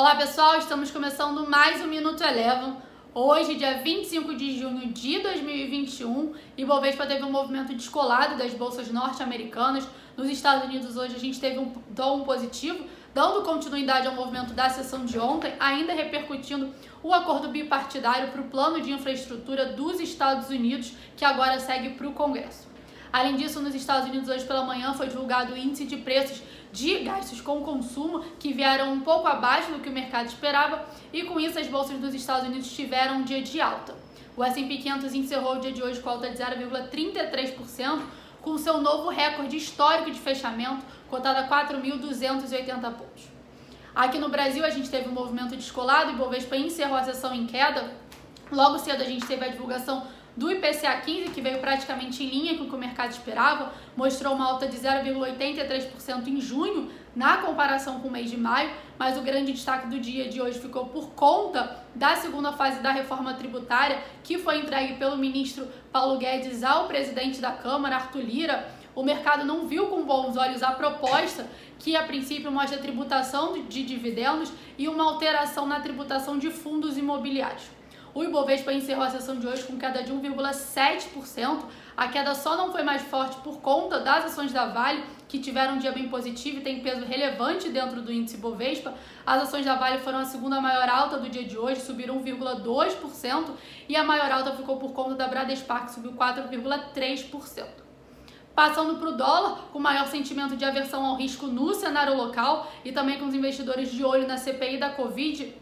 Olá pessoal, estamos começando mais um Minuto Elevam. Hoje, dia 25 de junho de 2021, e Bovespa teve um movimento descolado das bolsas norte-americanas. Nos Estados Unidos, hoje, a gente teve um tom positivo, dando continuidade ao movimento da sessão de ontem, ainda repercutindo o acordo bipartidário para o plano de infraestrutura dos Estados Unidos, que agora segue para o Congresso. Além disso, nos Estados Unidos, hoje pela manhã, foi divulgado o índice de preços de gastos com consumo, que vieram um pouco abaixo do que o mercado esperava, e com isso as bolsas dos Estados Unidos tiveram um dia de alta. O S&P 500 encerrou o dia de hoje com alta de 0,33%, com seu novo recorde histórico de fechamento, cotado a 4.280 pontos. Aqui no Brasil, a gente teve um movimento descolado e Bovespa encerrou a sessão em queda. Logo cedo, a gente teve a divulgação do IPCA 15, que veio praticamente em linha com o que o mercado esperava, mostrou uma alta de 0,83% em junho, na comparação com o mês de maio, mas o grande destaque do dia de hoje ficou por conta da segunda fase da reforma tributária, que foi entregue pelo ministro Paulo Guedes ao presidente da Câmara, Arthur Lira. O mercado não viu com bons olhos a proposta, que a princípio mostra tributação de dividendos e uma alteração na tributação de fundos imobiliários. O Ibovespa encerrou a sessão de hoje com queda de 1,7%. A queda só não foi mais forte por conta das ações da Vale, que tiveram um dia bem positivo e tem peso relevante dentro do índice Ibovespa. As ações da Vale foram a segunda maior alta do dia de hoje, subiram 1,2%, e a maior alta ficou por conta da Bradespar, que subiu 4,3%. Passando para o dólar, com maior sentimento de aversão ao risco no cenário local e também com os investidores de olho na CPI da Covid,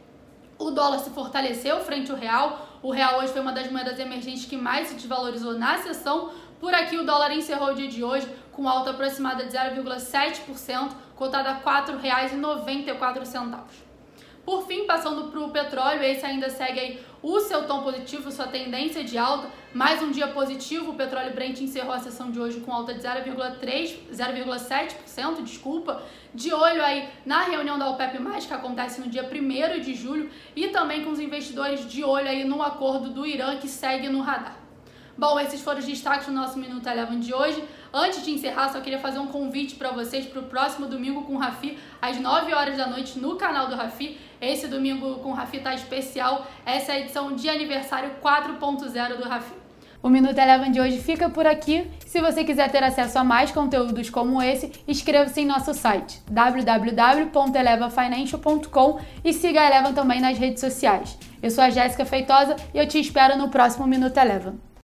o dólar se fortaleceu frente ao real. O real hoje foi uma das moedas emergentes que mais se desvalorizou na sessão. Por aqui, o dólar encerrou o dia de hoje com alta aproximada de 0,7%, cotada a R$ 4,94. Por fim, passando para o petróleo, esse ainda segue aí o seu tom positivo, sua tendência de alta. Mais um dia positivo, o petróleo Brent encerrou a sessão de hoje com alta de 0,3, 0,7%, desculpa. De olho aí na reunião da OPEP+, que acontece no dia 1 de julho, e também com os investidores de olho aí no acordo do Irã, que segue no radar. Bom, esses foram os destaques do nosso Minuto Eleven de hoje. Antes de encerrar, só queria fazer um convite para vocês para o próximo domingo com o Rafi, às 9 horas da noite, no canal do Rafi. Esse domingo com o Rafi tá especial. Essa é a edição de aniversário 4.0 do Rafi. O Minuto Eleven de hoje fica por aqui. Se você quiser ter acesso a mais conteúdos como esse, inscreva-se em nosso site www.elevafinancial.com e siga a Eleven também nas redes sociais. Eu sou a Jéssica Feitosa e eu te espero no próximo Minuto Eleven.